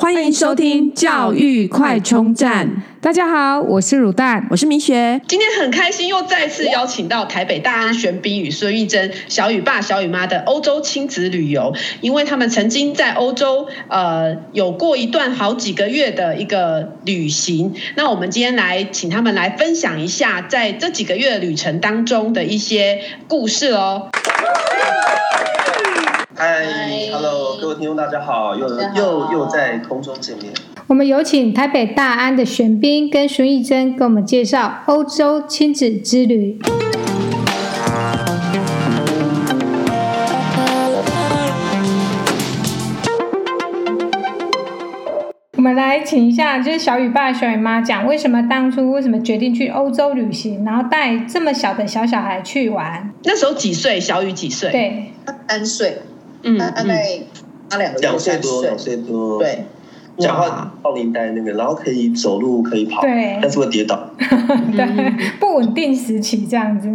欢迎收听教育快充站。大家好，我是乳蛋，我是明雪。今天很开心，又再次邀请到台北大安玄彬与孙艺珍小雨爸小雨妈的欧洲亲子旅游，因为他们曾经在欧洲呃有过一段好几个月的一个旅行。那我们今天来请他们来分享一下在这几个月的旅程当中的一些故事哦。嗨，Hello，各位听众，大家好，又又又在空中见面。我们有请台北大安的玄彬跟孙艺珍给我们介绍欧洲亲子之旅。我们来请一下，就是小雨爸、小雨妈讲，为什么当初为什么决定去欧洲旅行，然后带这么小的小小孩去玩？那时候几岁？小雨几岁？对，三岁。嗯，大概他两个两岁多，两岁多，对，讲话高龄带那个，然后可以走路，可以跑，对，但是会跌倒，对，不稳定时期这样子，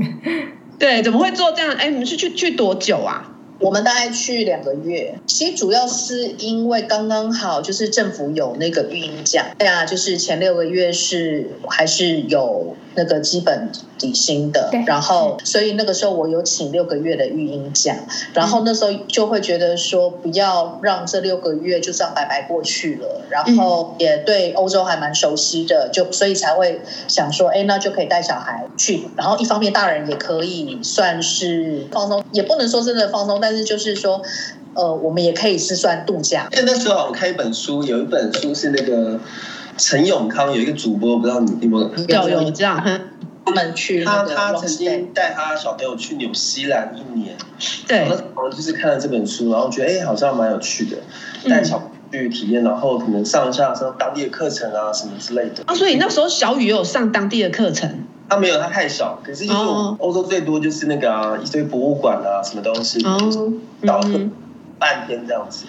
对，怎么会做这样？哎，你们是去去多久啊？我们大概去两个月，其实主要是因为刚刚好就是政府有那个育婴假，对啊，就是前六个月是还是有那个基本底薪的，然后所以那个时候我有请六个月的育婴假，然后那时候就会觉得说不要让这六个月就这样白白过去了，然后也对欧洲还蛮熟悉的，就所以才会想说，哎，那就可以带小孩去，然后一方面大人也可以算是放松，也不能说真的放松，但是就是说，呃，我们也可以是算度假。因为那时候我看一本书，有一本书是那个陈永康，有一个主播，不知道你有没有？有有这样，他们去他他曾经带他小朋友去纽西兰一年，对，我就是看了这本书，然后觉得哎，好像蛮有趣的，带小朋友去体验，然后可能上一下上当地的课程啊什么之类的。啊，所以那时候小雨也有上当地的课程。他没有，他太少。可是就是欧洲最多就是那个啊，一堆博物馆啊，什么东西，导个半天这样子。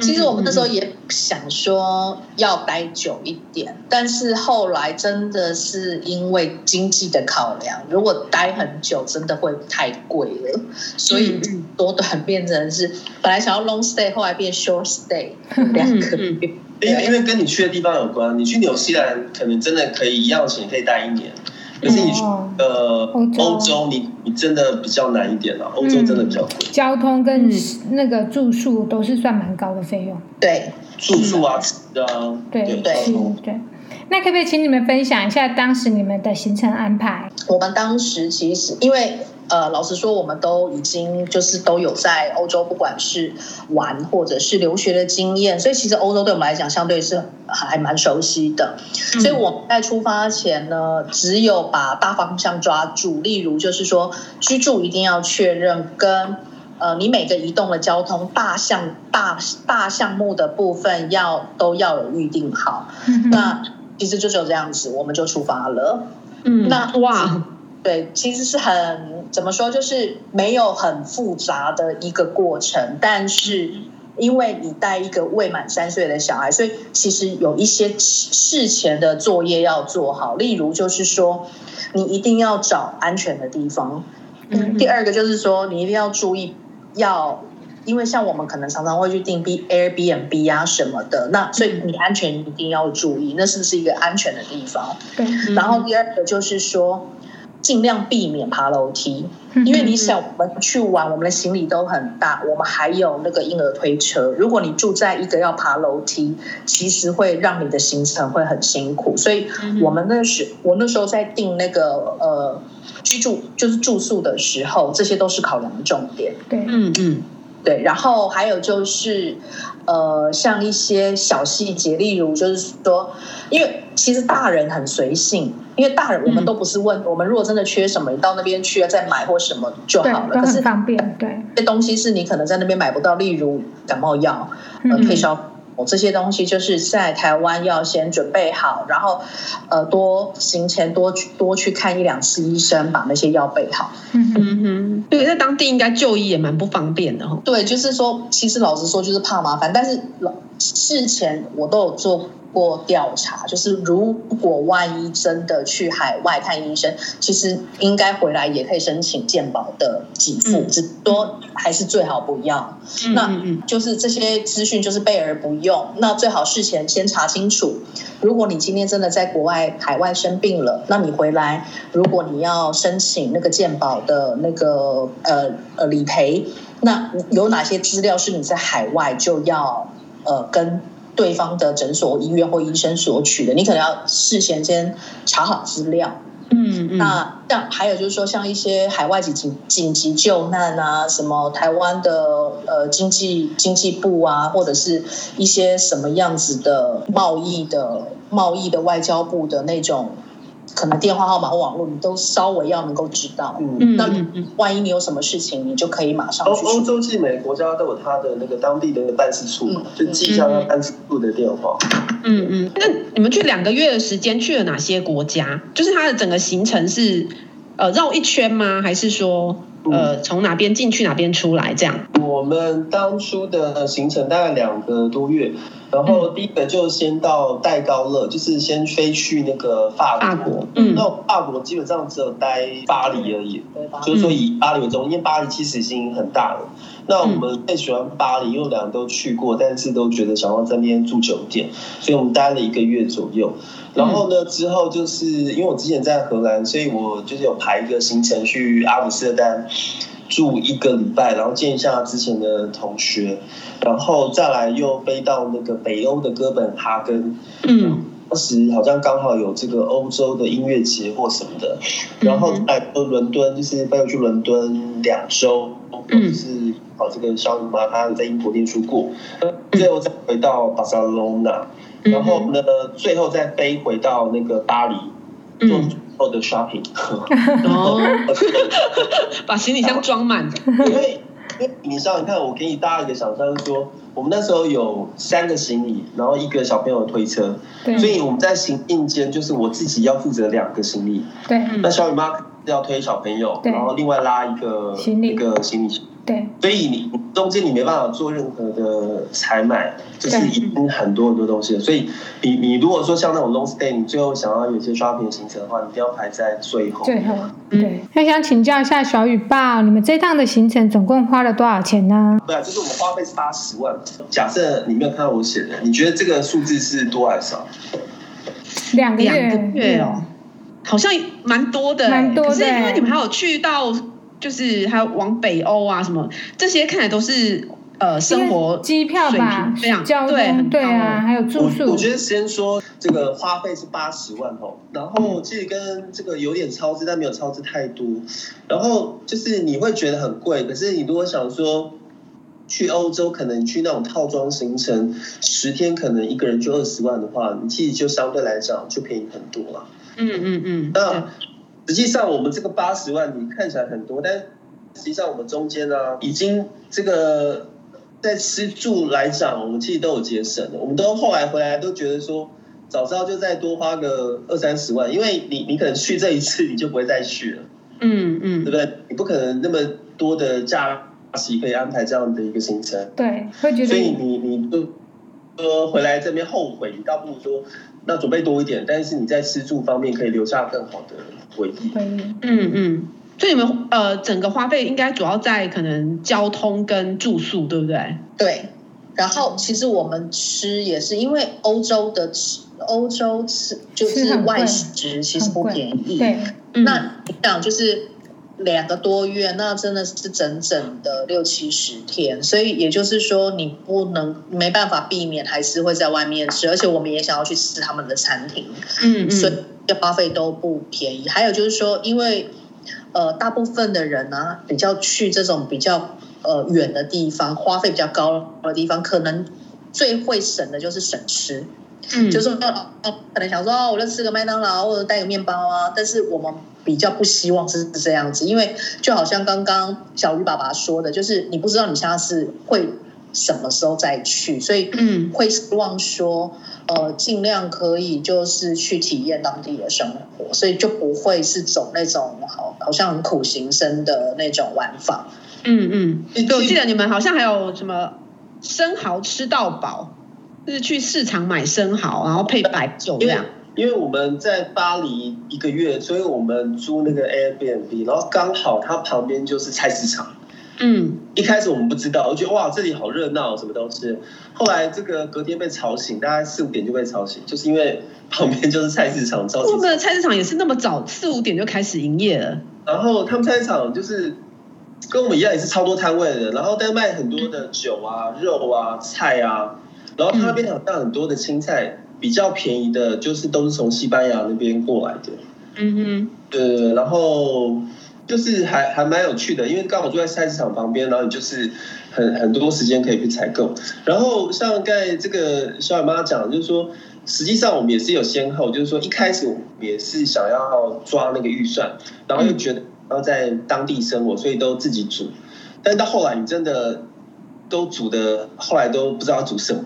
其实我们那时候也想说要待久一点，但是后来真的是因为经济的考量，如果待很久真的会太贵了，所以多短变成是本来想要 long stay，后来变 short stay 两个月。因为因为跟你去的地方有关，你去纽西兰可能真的可以一样钱可以待一年。可是你去呃欧洲，你你真的比较难一点了。欧洲真的比较贵，交通跟那个住宿都是算蛮高的费用。对，住宿啊，吃的啊，对对对。那可不可以请你们分享一下当时你们的行程安排？我们当时其实因为。呃，老实说，我们都已经就是都有在欧洲，不管是玩或者是留学的经验，所以其实欧洲对我们来讲，相对是还蛮熟悉的。所以我们在出发前呢，只有把大方向抓住，例如就是说，居住一定要确认，跟呃，你每个移动的交通大项大大项目的部分要都要有预定好。那其实就只有这样子，我们就出发了。嗯，那哇。对，其实是很怎么说，就是没有很复杂的一个过程，但是因为你带一个未满三岁的小孩，所以其实有一些事前的作业要做好。例如，就是说你一定要找安全的地方。嗯，第二个就是说你一定要注意，要因为像我们可能常常会去订 B Airbnb 啊什么的，那所以你安全一定要注意，那是不是一个安全的地方？对。然后第二个就是说。尽量避免爬楼梯，因为你想，我们去玩，我们的行李都很大，我们还有那个婴儿推车。如果你住在一个要爬楼梯，其实会让你的行程会很辛苦。所以，我们那时我那时候在订那个呃居住就是住宿的时候，这些都是考量的重点。对，嗯嗯，对。然后还有就是呃，像一些小细节，例如就是说，因为其实大人很随性。因为大人我们都不是问，我们如果真的缺什么，你到那边去了再买或什么就好了。可是方便，对，这东西是你可能在那边买不到，例如感冒药、呃退烧这些东西，就是在台湾要先准备好，然后呃多行前多多去看一两次医生，把那些药备好。嗯哼哼，对，在当地应该就医也蛮不方便的哈。对，就是说，其实老实说就是怕麻烦，但是老。事前我都有做过调查，就是如果万一真的去海外看医生，其实应该回来也可以申请健保的给付，只多还是最好不要。嗯、那就是这些资讯就是备而不用，那最好事前先查清楚。如果你今天真的在国外海外生病了，那你回来，如果你要申请那个健保的那个呃呃理赔，那有哪些资料是你在海外就要呃跟对方的诊所、医院或医生索取的？你可能要事先先查好资料。嗯，嗯，那像还有就是说，像一些海外紧急紧急救难啊，什么台湾的呃经济经济部啊，或者是一些什么样子的贸易的贸易的外交部的那种。可能电话号码或网络，你都稍微要能够知道。嗯，那万一你有什么事情，你就可以马上去。欧欧洲其实每个国家都有他的那个当地的办事处，嗯、就记一下那办事处的电话。嗯嗯。那你们去两个月的时间去了哪些国家？就是它的整个行程是呃绕一圈吗？还是说呃从哪边进去哪边出来这样？我们当初的行程大概两个多月。然后第一个就先到戴高乐，就是先飞去那个法国。法国，嗯，那法国基本上只有待巴黎而已，就是说以巴黎为中，因为巴黎其实已经很大了。那我们最喜欢巴黎，因为两个都去过，但是都觉得想要在那边住酒店，所以我们待了一个月左右。然后呢，之后就是因为我之前在荷兰，所以我就是有排一个行程去阿姆斯特丹。住一个礼拜，然后见一下之前的同学，然后再来又飞到那个北欧的哥本哈根。嗯，当时好像刚好有这个欧洲的音乐节或什么的，然后来到伦敦，就是飞回去伦敦两周，就是跑这个小雨妈，她在英国念书过，最后再回到巴塞隆纳，然后呢，最后再飞回到那个巴黎。嗯。的 shopping，哦，把行李箱装满。因为，因为你知道，你看，我给你搭一个想象，说我们那时候有三个行李，然后一个小朋友推车，对所以我们在行进间就是我自己要负责两个行李。对，那小雨妈要推小朋友，然后另外拉一个行李一个行李。对，所以你中间你没办法做任何的采买，就是已经很多很多东西了。所以你你如果说像那种 long stay，你最后想要有些 shopping 行程的话，你一定要排在最后。最后，对。那想请教一下小雨爸，你们这趟的行程总共花了多少钱呢？对啊，就是我们花费是八十万。假设你没有看到我写的，你觉得这个数字是多还是少？两个月，两个月哦，好像蛮多的，蛮多的。可是因为你们还有去到。就是还有往北欧啊什么这些，看来都是呃生活机票吧，非常交通对对啊，还有住宿。我，我觉得先说这个花费是八十万哦，然后其实跟这个有点超支，但没有超支太多。然后就是你会觉得很贵，可是你如果想说去欧洲，可能去那种套装行程，十天可能一个人就二十万的话，你其实就相对来讲就便宜很多了。嗯嗯嗯，那。实际上，我们这个八十万你看起来很多，但实际上我们中间呢、啊，已经这个在吃住来讲，我们其实都有节省的。我们都后来回来都觉得说，早知道就再多花个二三十万，因为你你可能去这一次你就不会再去了，嗯嗯，对不对？你不可能那么多的假期可以安排这样的一个行程，对，会觉得，所以你你都说回来这边后悔，你倒不如说。那准备多一点，但是你在吃住方面可以留下更好的回忆。嗯嗯，所以你们呃整个花费应该主要在可能交通跟住宿，对不对？对。然后其实我们吃也是因为欧洲的吃，欧洲吃就是外食其实不便宜。对。那你想就是。两个多月，那真的是整整的六七十天，所以也就是说，你不能没办法避免，还是会在外面吃，而且我们也想要去吃他们的餐厅，嗯，嗯，所以花费都不便宜。还有就是说，因为呃，大部分的人呢、啊，比较去这种比较呃远的地方，花费比较高的地方，可能最会省的就是省吃。嗯，就是说，可能想说，哦，我就吃个麦当劳或者带个面包啊。但是我们比较不希望是这样子，因为就好像刚刚小鱼爸爸说的，就是你不知道你下次会什么时候再去，所以嗯，会希望说，呃，尽量可以就是去体验当地的生活，所以就不会是走那种好好像很苦行僧的那种玩法。嗯嗯，对，我记得你们好像还有什么生蚝吃到饱。就是去市场买生蚝，然后配白酒这样。因为我们在巴黎一个月，所以我们租那个 Airbnb，然后刚好它旁边就是菜市场。嗯，一开始我们不知道，我觉得哇，这里好热闹，什么东西。后来这个隔天被吵醒，大概四五点就被吵醒，就是因为旁边就是菜市场。我们的菜市场也是那么早，四五点就开始营业了。然后他们菜市场就是跟我们一样，也是超多摊位的，然后在卖很多的酒啊、肉啊、菜啊，然后他那边好像很多的青菜。比较便宜的，就是都是从西班牙那边过来的。嗯哼，对，然后就是还还蛮有趣的，因为刚好住在菜市场旁边，然后你就是很很多时间可以去采购。然后像刚才这个小雨妈讲，就是说，实际上我们也是有先后，就是说一开始我们也是想要抓那个预算，然后又觉得要在当地生活，所以都自己煮。但到后来，你真的。都煮的，后来都不知道煮什么，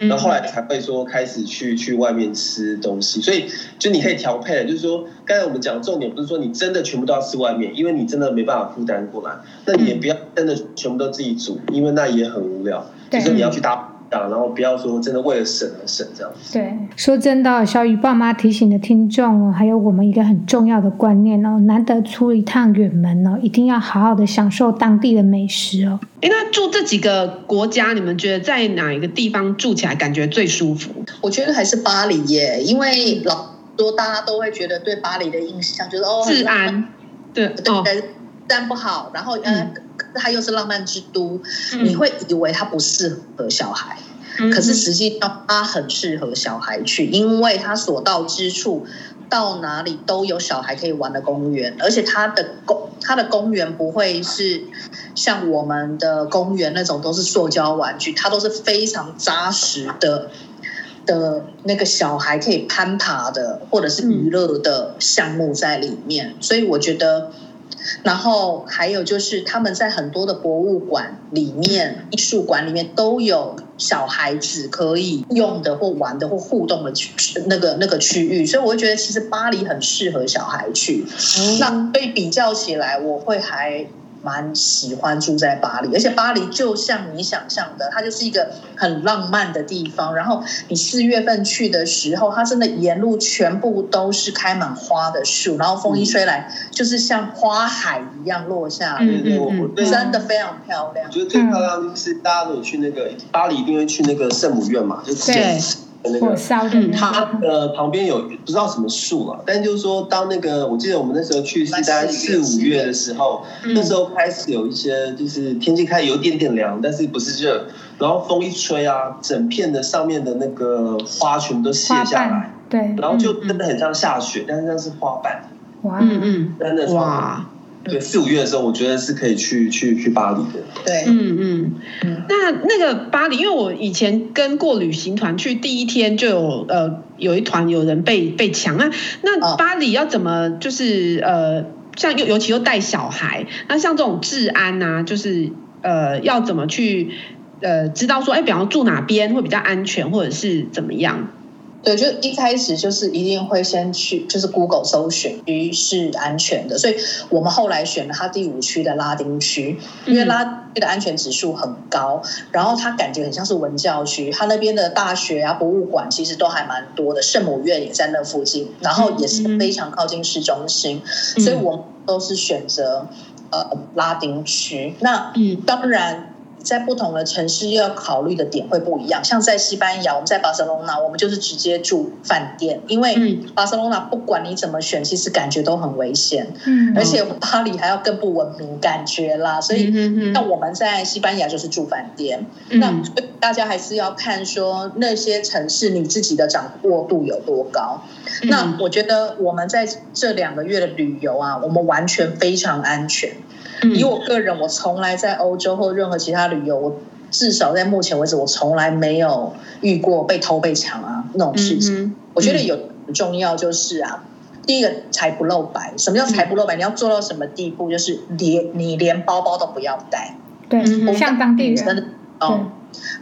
然后后来才会说开始去去外面吃东西，所以就你可以调配，就是说刚才我们讲重点不是说你真的全部都要吃外面，因为你真的没办法负担过来，那你也不要真的全部都自己煮，因为那也很无聊，就是你要去搭。然后不要说真的为了省而省这样子。对，说真的，小雨爸妈提醒的听众，还有我们一个很重要的观念哦，难得出一趟远门哦，一定要好好的享受当地的美食哦。哎，那住这几个国家，你们觉得在哪一个地方住起来感觉最舒服？我觉得还是巴黎耶，因为老多大家都会觉得对巴黎的印象就是哦，治安，对对，治安不好，然后嗯。呃它又是浪漫之都，嗯、你会以为它不适合小孩，嗯、可是实际上它很适合小孩去，因为它所到之处，到哪里都有小孩可以玩的公园，而且它的公它的公园不会是像我们的公园那种都是塑胶玩具，它都是非常扎实的的那个小孩可以攀爬的或者是娱乐的项目在里面，所以我觉得。然后还有就是，他们在很多的博物馆里面、艺术馆里面都有小孩子可以用的或玩的或互动的区那个那个区域，所以我会觉得其实巴黎很适合小孩去。那所以比较起来，我会还。蛮喜欢住在巴黎，而且巴黎就像你想象的，它就是一个很浪漫的地方。然后你四月份去的时候，它真的沿路全部都是开满花的树，然后风一吹来，嗯、就是像花海一样落下来，嗯嗯嗯、真的非常漂亮。我觉得最漂亮就是大家如果去那个巴黎，一定会去那个圣母院嘛，就是。对那个，嗯，它的旁边有不知道什么树了，但就是说，当那个我记得我们那时候去是在四五月的时候，那时候开始有一些就是天气开始有点点凉，但是不是热，然后风一吹啊，整片的上面的那个花全部都卸下来，对，然后就真的很像下雪，但是那是花瓣，哇，嗯嗯，真的哇。对，四五月的时候，我觉得是可以去去去巴黎的。对，嗯嗯嗯。那那个巴黎，因为我以前跟过旅行团去，第一天就有呃有一团有人被被抢。那那巴黎要怎么就是呃像尤尤其又带小孩，那像这种治安啊，就是呃要怎么去呃知道说，哎，比方住哪边会比较安全，或者是怎么样？对，就一开始就是一定会先去，就是 Google 搜寻区是安全的，所以我们后来选了它第五区的拉丁区，因为拉丁区的安全指数很高，然后它感觉很像是文教区，它那边的大学啊、博物馆其实都还蛮多的，圣母院也在那附近，然后也是非常靠近市中心，所以我们都是选择呃拉丁区。那当然。在不同的城市又要考虑的点会不一样，像在西班牙，我们在巴塞隆纳，我们就是直接住饭店，因为巴塞隆纳不管你怎么选，其实感觉都很危险，嗯，而且巴黎还要更不文明感觉啦，所以那我们在西班牙就是住饭店，那大家还是要看说那些城市你自己的掌握度有多高，那我觉得我们在这两个月的旅游啊，我们完全非常安全。以我个人，我从来在欧洲或任何其他旅游，我至少在目前为止，我从来没有遇过被偷被抢啊那种事情。我觉得有很重要就是啊，第一个财不露白。什么叫财不露白？你要做到什么地步？就是连你连包包都不要带。对，像当地人。哦，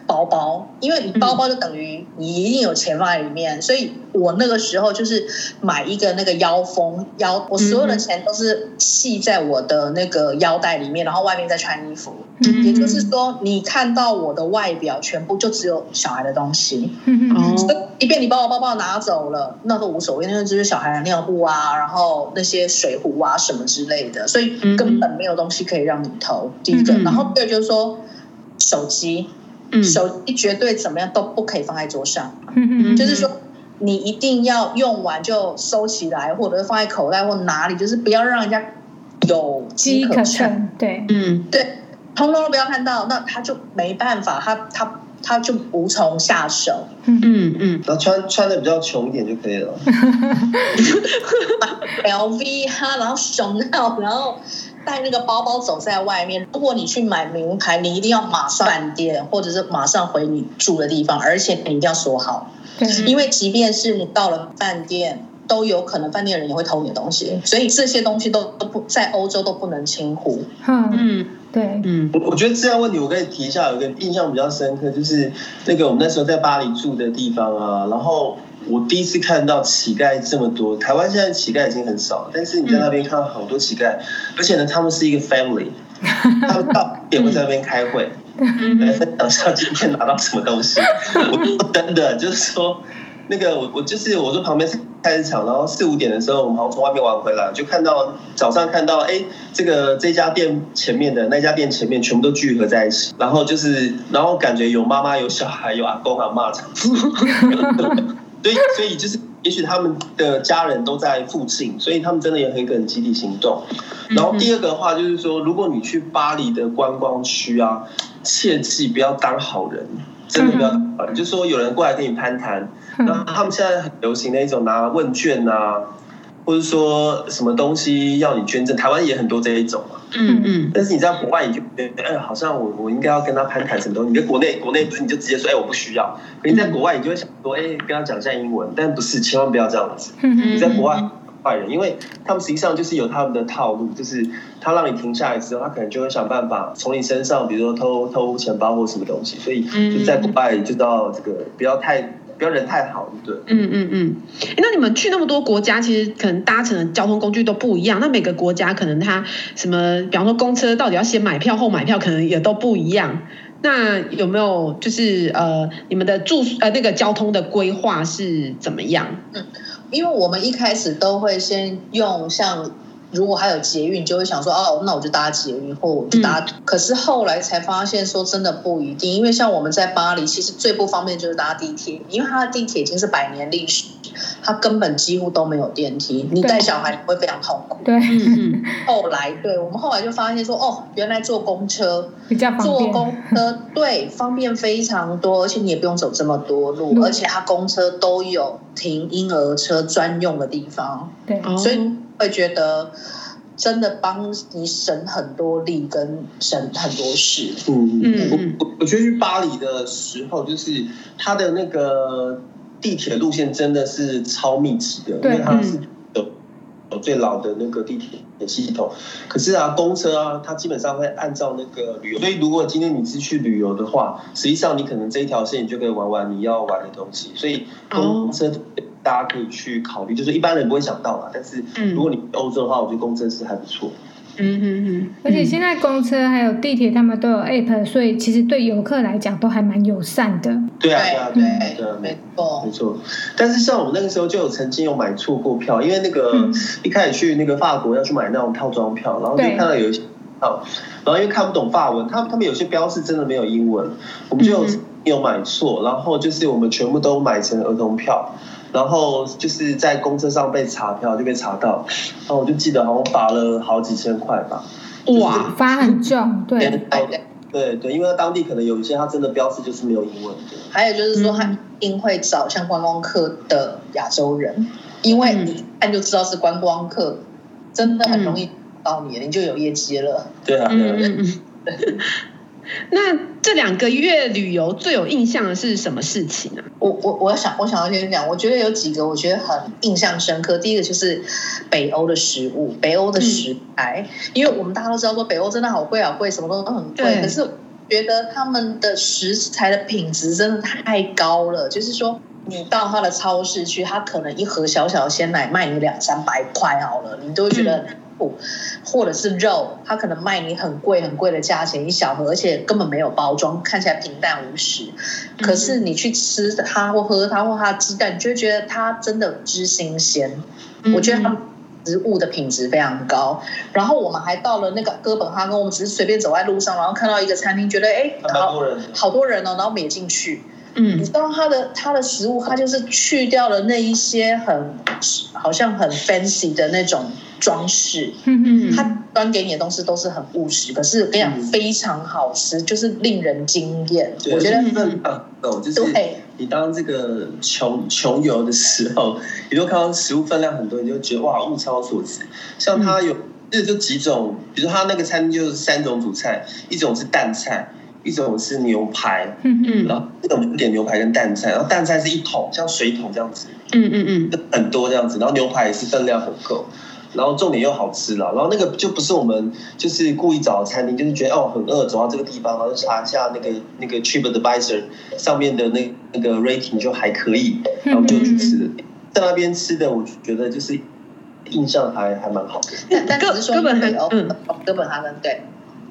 包包，因为你包包就等于你一定有钱放在里面，所以我那个时候就是买一个那个腰封腰，我所有的钱都是系在我的那个腰带里面，然后外面再穿衣服。也就是说，你看到我的外表全部就只有小孩的东西。哦，即便你把我包包拿走了，那都无所谓，因为这是小孩的尿布啊，然后那些水壶啊什么之类的，所以根本没有东西可以让你偷。第一个，然后第二就是说手机。嗯，手机绝对怎么样都不可以放在桌上，嗯，就是说你一定要用完就收起来，或者是放在口袋或哪里，就是不要让人家有机可乘。对，嗯，对，通通都不要看到，那他就没办法，他他他就无从下手。嗯。嗯，然后穿穿的比较穷一点就可以了，LV 哈，然后熊到，然后。带那个包包走在外面，如果你去买名牌，你一定要马上饭店，或者是马上回你住的地方，而且你一定要锁好，因为即便是你到了饭店，都有可能饭店的人也会偷你的东西，所以这些东西都都不在欧洲都不能轻忽。嗯，对，嗯，我我觉得这样问题我可以提一下，有一个印象比较深刻，就是那个我们那时候在巴黎住的地方啊，然后。我第一次看到乞丐这么多，台湾现在乞丐已经很少了，但是你在那边看到好多乞丐，而且呢，他们是一个 family，他们到点会在那边开会，来分享一下今天拿到什么东西。我真的就是说，那个我我就是我说旁边是菜市场，然后四五点的时候，我们好像从外面玩回来，就看到早上看到，哎，这个这家店前面的那家店前面全部都聚合在一起，然后就是然后感觉有妈妈有小孩有阿公阿妈这样子。所以，所以就是，也许他们的家人都在附近，所以他们真的也很可能集体行动。然后第二个的话，就是说，如果你去巴黎的观光区啊，切记不要当好人，真的不要当好人。就是说，有人过来跟你攀谈，然后他们现在很流行的一种拿问卷啊。或者说什么东西要你捐赠，台湾也很多这一种嘛。嗯嗯。但是你在国外，你就觉得，哎，好像我我应该要跟他攀谈什么东西。你在国内，国内不是你就直接说，哎，我不需要。可你在国外，你就会想说，哎，跟他讲一下英文。但不是，千万不要这样子。你在国外坏人，因为他们实际上就是有他们的套路，就是他让你停下来之后，他可能就会想办法从你身上，比如说偷偷钱包或什么东西。所以就在国外就到这个不要太。不要人太好，对。嗯嗯嗯。那你们去那么多国家，其实可能搭乘的交通工具都不一样。那每个国家可能它什么，比方说公车到底要先买票后买票，可能也都不一样。那有没有就是呃，你们的住呃那个交通的规划是怎么样？嗯，因为我们一开始都会先用像。如果还有捷运，就会想说哦，那我就搭捷运，或我就搭。嗯、可是后来才发现说，真的不一定，因为像我们在巴黎，其实最不方便就是搭地铁，因为它的地铁已经是百年历史，它根本几乎都没有电梯，你带小孩会非常痛苦。对，嗯、后来对我们后来就发现说，哦，原来坐公车比较方便，坐公车对方便非常多，而且你也不用走这么多路，嗯、而且它公车都有停婴儿车专用的地方，对，所以。会觉得真的帮你省很多力跟省很多事。嗯嗯，我我觉得去巴黎的时候，就是它的那个地铁路线真的是超密集的，因为它是有有最老的那个地铁系统。可是啊，公车啊，它基本上会按照那个旅游。所以如果今天你是去旅游的话，实际上你可能这一条线你就可以玩玩你要玩的东西。所以公车。哦大家可以去考虑，就是一般人不会想到啦。但是如果你欧洲的话，我觉得公车是还不错。嗯嗯嗯。而且现在公车还有地铁，他们都有 app，所以其实对游客来讲都还蛮友善的。对啊，对啊，对对，没错，没错。但是像我们那个时候就有曾经有买错过票，因为那个一开始去那个法国要去买那种套装票，然后就看到有一些票，然后因为看不懂法文，他他们有些标示真的没有英文，我们就有有买错，然后就是我们全部都买成儿童票。然后就是在公车上被查票，就被查到，然后我就记得好像罚了好几千块吧。哇，罚很重，对对对对，因为当地可能有一些他真的标示就是没有英文的。还有就是说，他一定会找像观光客的亚洲人，因为你一看就知道是观光客，真的很容易到你，你就有业绩了。对啊，对啊。那这两个月旅游最有印象的是什么事情呢？我我我想我想要先讲，我觉得有几个我觉得很印象深刻。第一个就是北欧的食物，北欧的食材，嗯、因为我们大家都知道说北欧真的好贵好贵，什么东西都很贵。对可是觉得他们的食材的品质真的太高了，就是说。你到他的超市去，他可能一盒小小的鲜奶卖你两三百块好了，你都会觉得不，或者是肉，它可能卖你很贵很贵的价钱一小盒，而且根本没有包装，看起来平淡无奇。可是你去吃它或喝它或它鸡蛋，你就会觉得它真的之新鲜。我觉得它食物的品质非常高。然后我们还到了那个哥本哈根，我们只是随便走在路上，然后看到一个餐厅，觉得哎，好好多人哦，然后我们也进去。嗯，你知道它的它的食物，它就是去掉了那一些很好像很 fancy 的那种装饰，嗯嗯，它端给你的东西都是很务实，可是我跟你讲非常好吃，就是令人惊艳。我觉得分量够，就是你当这个穷穷游的时候，你都看到食物分量很多，你就觉得哇物超所值。像它有这就几种，比如它那个餐厅就是三种主菜，一种是淡菜。一种是牛排，嗯嗯，然后一种点牛排跟淡菜，然后淡菜是一桶，像水桶这样子，嗯嗯嗯，很多这样子，然后牛排也是分量很够，然后重点又好吃了，然后那个就不是我们就是故意找的餐厅，就是觉得哦很饿，走到这个地方，然后就查一下那个那个 TripAdvisor 上面的那那个 rating 就还可以，然后就去吃，在那边吃的我觉得就是印象还还蛮好的，但但只是说哥本哈根，嗯，哥本哈根对。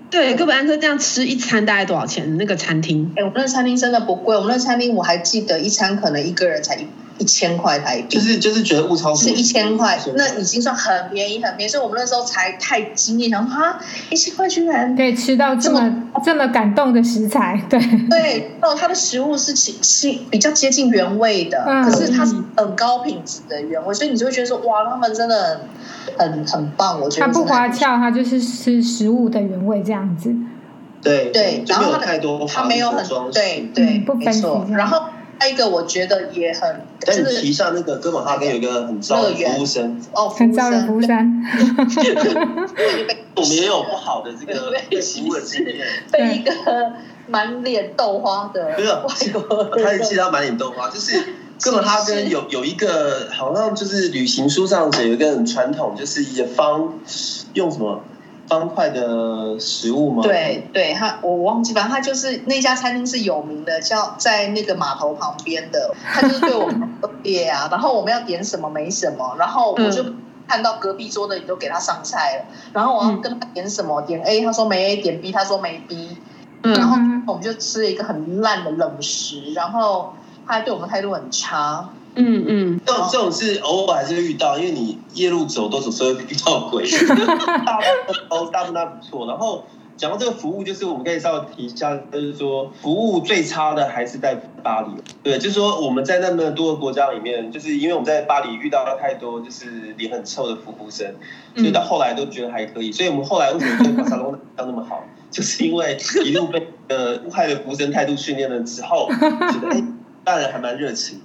对，哥本哈根这样吃一餐大概多少钱？那个餐厅？哎，我们那餐厅真的不贵。我们那餐厅我还记得一餐可能一个人才一一千块台币。就是就是觉得物超是一千块，那已经算很便宜很便宜。所以我们那时候才太惊艳，想说啊，一千块居然可以吃到这么这么，这么感动的食材。对对，哦，它的食物是其其比较接近原味的，嗯、可是它是很高品质的原味，所以你就会觉得说哇，他们真的。很很棒，我觉得它不花俏，它就是吃食物的原味这样子。对对，然后太多它没有很对对，没错。然后还有一个我觉得也很，但是提一下那个哥本哈根有一个很糟的服务生哦，很糟的服务生。我们也有不好的这个服务的经验，被一个满脸豆花的外国人，他其实他满脸豆花，就是。哥本哈根有有一个好像就是旅行书上写有一个很传统，就是一个方用什么方块的食物吗？对对，他我忘记，反正他就是那家餐厅是有名的，叫在那个码头旁边的，他就是对我们特别啊。然后我们要点什么没什么，然后我就看到隔壁桌的你都给他上菜了，然后我要跟他点什么，点 A，他说没 A，点 B，他说没 B，然后我们就吃了一个很烂的冷食，然后。他对我们态度很差，嗯嗯，这种这种是偶尔还是会遇到，因为你夜路走都总是会遇到鬼，大部分都大部分不错。然后讲到这个服务，就是我们可以稍微提一下，就是说服务最差的还是在巴黎，对，就是说我们在那么多个国家里面，就是因为我们在巴黎遇到了太多就是脸很臭的服务生，所以到后来都觉得还可以。所以我们后来为什么对巴塞隆纳那么好，就是因为一路被呃武汉的服务生态度训练了之后，觉得哎。大人还蛮热情，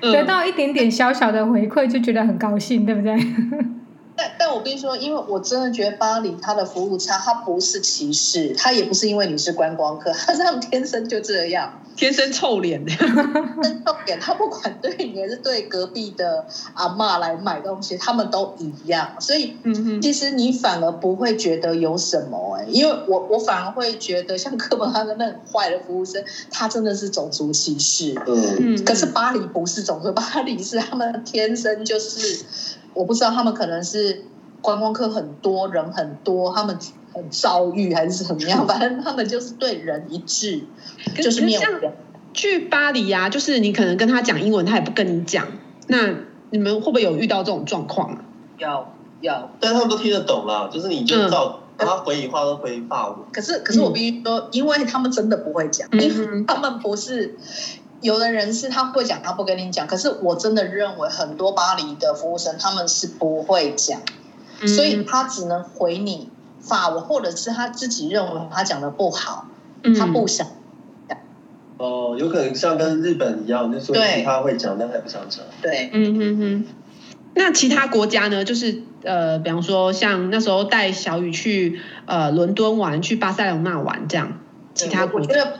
得到一点点小小的回馈就觉得很高兴，对不对？但但我跟你说，因为我真的觉得巴黎它的服务差，它不是歧视，它也不是因为你是观光客，它是他们天生就这样。天生臭脸，天生臭脸，他不管对你还是对隔壁的阿妈来买东西，他们都一样。所以，其实你反而不会觉得有什么哎、欸，因为我我反而会觉得，像哥本哈根那很坏的服务生，他真的是种族歧视。嗯，可是巴黎不是种族，巴黎是他们天生就是，我不知道他们可能是观光客很多人很多，他们。很遭遇还是怎么样？反正他们就是对人一致，就是没有。去巴黎呀、啊，就是你可能跟他讲英文，他也不跟你讲。那你们会不会有遇到这种状况啊？有有，但他们都听得懂啦，就是你就照他回你话都回法文。可是可是我必须说，因为他们真的不会讲，嗯、因为他们不是有的人是他会讲，他不跟你讲。可是我真的认为很多巴黎的服务生他们是不会讲，嗯、所以他只能回你。法文，或者是他自己认为他讲的不好，嗯、他不想讲。哦，有可能像跟日本一样，就是说其他会讲，但还不想讲。对，嗯哼哼。那其他国家呢？就是呃，比方说像那时候带小雨去呃伦敦玩，去巴塞罗那玩这样。其他国家。我觉得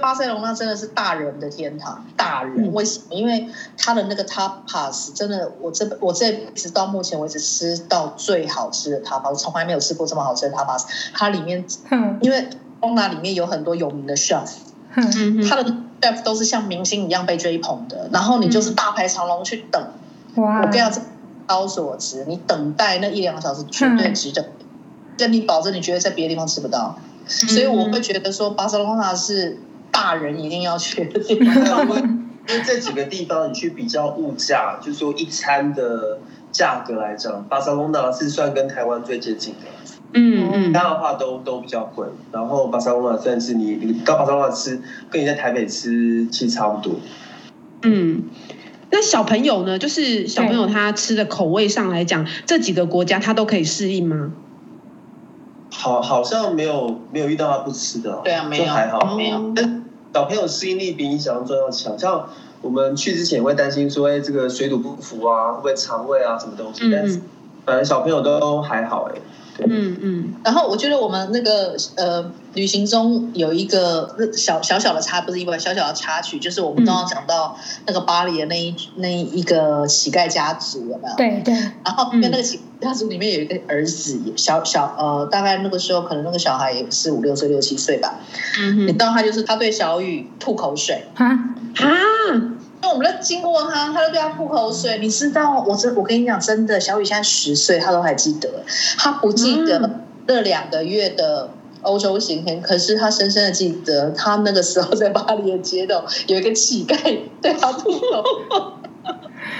巴塞隆那真的是大人的天堂，大人为什么？因为他的那个 tapas 真的，我这我这辈子到目前为止吃到最好吃的 tapas，我从来没有吃过这么好吃的 tapas。它里面，因为隆纳里面有很多有名的 chef，嗯，他的 chef 都是像明星一样被追捧的，然后你就是大排长龙去等，哇！我跟你讲，高所值，你等待那一两个小时绝对值得，跟你保证，你觉得在别的地方吃不到，所以我会觉得说巴塞隆纳是大人一定要去的地方。因为这几个地方，你去比较物价，就是说一餐的价格来讲，巴塞隆纳是算跟台湾最接近的。嗯嗯，其他的话都都比较贵。然后巴塞隆纳算是你你到巴塞隆纳吃，跟你在台北吃其实差不多。嗯，那小朋友呢？就是小朋友他吃的口味上来讲，这几个国家他都可以适应吗？好，好像没有没有遇到他不吃的。对啊，没有，还好，没有。小朋友适应力比你想象中要强，像我们去之前会担心说，哎，这个水土不服啊，会不会肠胃啊，什么东西？嗯、但是反正小朋友都还好，哎。嗯嗯，然后我觉得我们那个呃旅行中有一个小小小的插，不是意外，小小的插曲，就是我们刚刚讲到那个巴黎的那一那一个乞丐家族有没有？对对。然后因为那个乞家族里面有一个儿子，小小呃，大概那个时候可能那个小孩也是五六岁六七岁吧。嗯哼。你知道他就是他对小雨吐口水啊啊！因为我们在经过他，他就对他吐口水。你知道，我真我跟你讲，真的，小雨现在十岁，他都还记得。他不记得那两个月的欧洲行程，可是他深深的记得，他那个时候在巴黎的街道有一个乞丐对他吐口，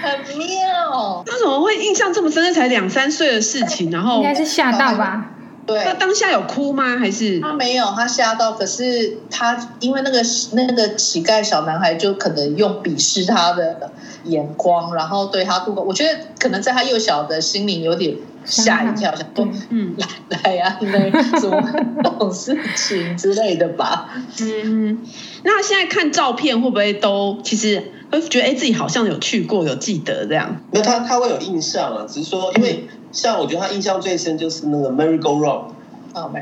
很妙。他怎么会印象这么深？那才两三岁的事情，然后应该是吓到吧。对，他当下有哭吗？还是他没有？他吓到，可是他因为那个那个乞丐小男孩就可能用鄙视他的眼光，然后对他吐口。我觉得可能在他幼小的心灵有点吓一跳，想说嗯，来来呀，那什么这种事情之类的吧。嗯，那现在看照片会不会都其实会觉得哎，自己好像有去过，有记得这样？那他他会有印象啊，只是说因为。像我觉得他印象最深就是那个 Merry Go Round，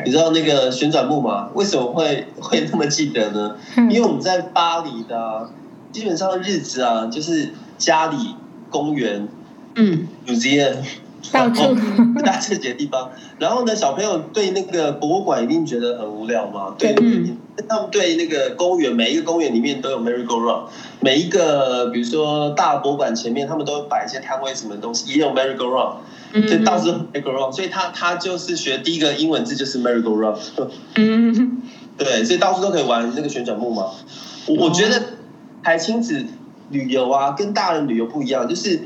你知道那个旋转木马为什么会会那么记得呢？因为我们在巴黎的、啊、基本上日子啊，就是家里、公园、嗯，museum，到处 大这几个地方。然后呢，小朋友对那个博物馆一定觉得很无聊嘛？对，嗯、他们对那个公园，每一个公园里面都有 Merry Go Round，每一个比如说大博物馆前面，他们都会摆一些摊位，什么东西也有 Merry Go Round。就到处 Merry Go Round，所以他他就是学第一个英文字就是 Merry Go Round。嗯，对，所以到处都可以玩那个旋转木马。我我觉得还亲子旅游啊，跟大人旅游不一样，就是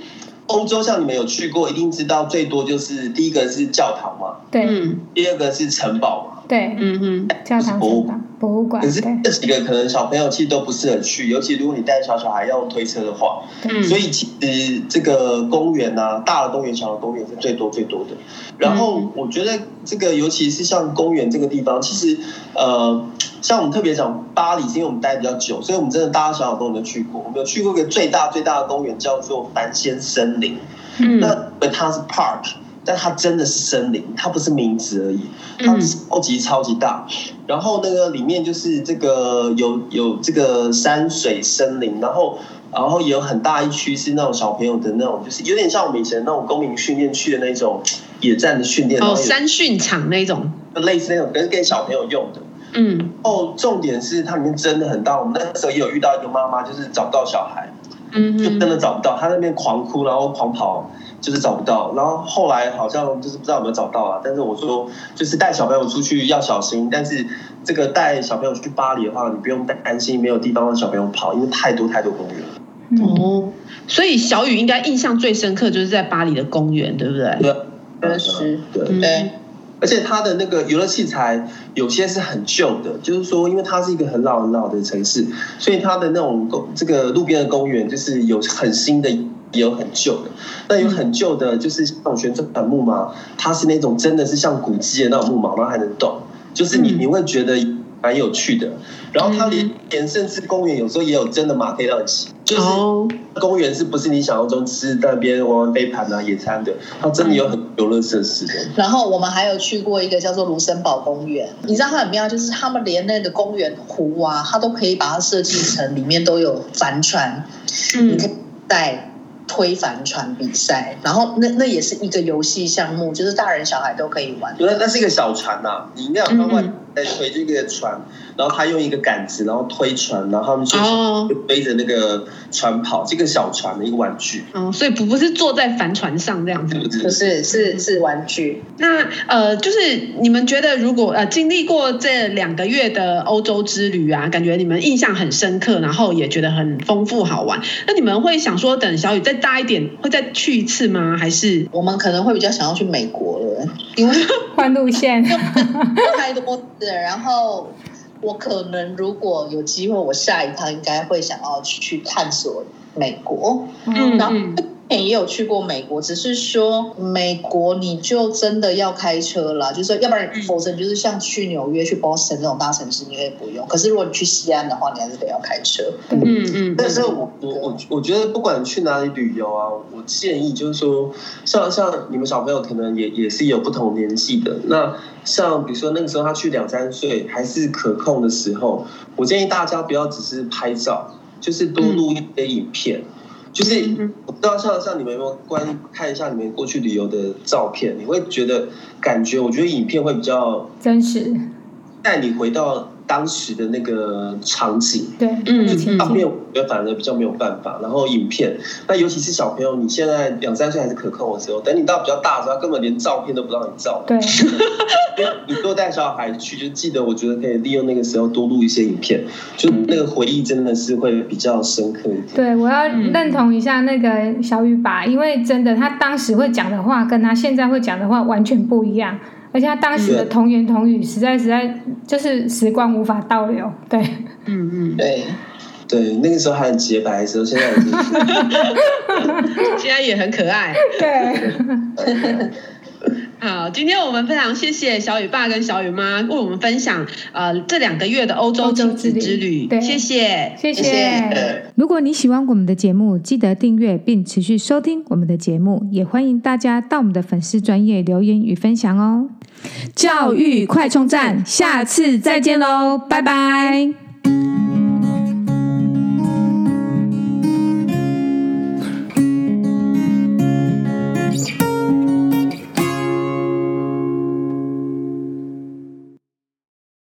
欧洲像你们有去过，一定知道最多就是第一个是教堂嘛，对，第二个是城堡嘛，对，嗯哼，教堂、城堡。博物馆，可是这几个可能小朋友其实都不适合去，尤其如果你带小小孩要推车的话，嗯，所以其实这个公园啊，大的公园、小的公园是最多最多的。然后我觉得这个，尤其是像公园这个地方，其实呃，像我们特别讲巴黎，是因为我们待比较久，所以我们真的大大小小公园都去过。我们有去过一个最大最大的公园，叫做凡仙森林，嗯，那它是 park。但它真的是森林，它不是名字而已，它超级超级大。然后那个里面就是这个有有这个山水森林，然后然后也有很大一区是那种小朋友的那种，就是有点像我们以前那种公民训练区的那种野战的训练哦，山训场那种，类似那种，可是给小朋友用的。嗯，哦，重点是它里面真的很大。我们那时候也有遇到一个妈妈，就是找不到小孩，嗯，就真的找不到，她那边狂哭，然后狂跑。就是找不到，然后后来好像就是不知道有没有找到啊。但是我说，就是带小朋友出去要小心。但是这个带小朋友去巴黎的话，你不用担心没有地方让小朋友跑，因为太多太多公园了。嗯、哦，所以小雨应该印象最深刻就是在巴黎的公园，对不对？对，确实，对。嗯、而且它的那个游乐器材有些是很旧的，就是说，因为它是一个很老很老的城市，所以它的那种公这个路边的公园就是有很新的。也有很旧的，那有很旧的，就是那种旋转木马，它是那种真的是像古迹的那种木马，然后还能动，就是你你会觉得蛮有趣的。然后它连连甚至公园有时候也有真的马可以让你骑，就是公园是不是你想象中只是在那边玩玩飞盘啊、野餐的？它真的有很多游乐设施的。然后我们还有去过一个叫做卢森堡公园，你知道它很妙，就是他们连那个公园湖啊，它都可以把它设计成里面都有帆船，嗯，你可以带。推帆船比赛，然后那那也是一个游戏项目，就是大人小孩都可以玩。对，那是一个小船呐、啊，你那样看外在推这个船，然后他用一个杆子，然后推船，然后他们就背着那个船跑，这个小船的一个玩具。哦，所以不不是坐在帆船上这样子，不是，是是玩具。那呃，就是你们觉得，如果呃经历过这两个月的欧洲之旅啊，感觉你们印象很深刻，然后也觉得很丰富好玩。那你们会想说，等小雨再大一点，会再去一次吗？还是我们可能会比较想要去美国了，因为换路线 太多次。然后我可能如果有机会，我下一趟应该会想要去去探索美国。嗯，然后。也有去过美国，只是说美国你就真的要开车了，就是说要不然否则就是像去纽约、去 Boston 这种大城市，你可以不用。可是如果你去西安的话，你还是得要开车。嗯嗯。但是我我我我觉得不管去哪里旅游啊，我建议就是说，像像你们小朋友可能也也是有不同年纪的，那像比如说那个时候他去两三岁还是可控的时候，我建议大家不要只是拍照，就是多录一些影片。嗯就是我不知道像像你们有没有观看一下你们过去旅游的照片，你会觉得感觉，我觉得影片会比较真实，带你回到。当时的那个场景，对，嗯，照片我觉得反而比较没有办法。然后影片，那尤其是小朋友，你现在两三岁还是可控的时候，等你到比较大的时候，他根本连照片都不让你照。对，你多带小孩去，就记得我觉得可以利用那个时候多录一些影片，就那个回忆真的是会比较深刻一点。对，我要认同一下那个小雨吧，因为真的他当时会讲的话，跟他现在会讲的话完全不一样。而且他当时的童言童语，实在实在就是时光无法倒流。对，嗯嗯，对，对，那个时候还很洁白的时候，现在已经，现在也很可爱。对。好，今天我们非常谢谢小雨爸跟小雨妈为我们分享呃这两个月的欧洲亲子之旅。对，谢谢，谢谢。如果你喜欢我们的节目，记得订阅并持续收听我们的节目，也欢迎大家到我们的粉丝专业留言与分享哦。教育快充站，下次再见喽，拜拜。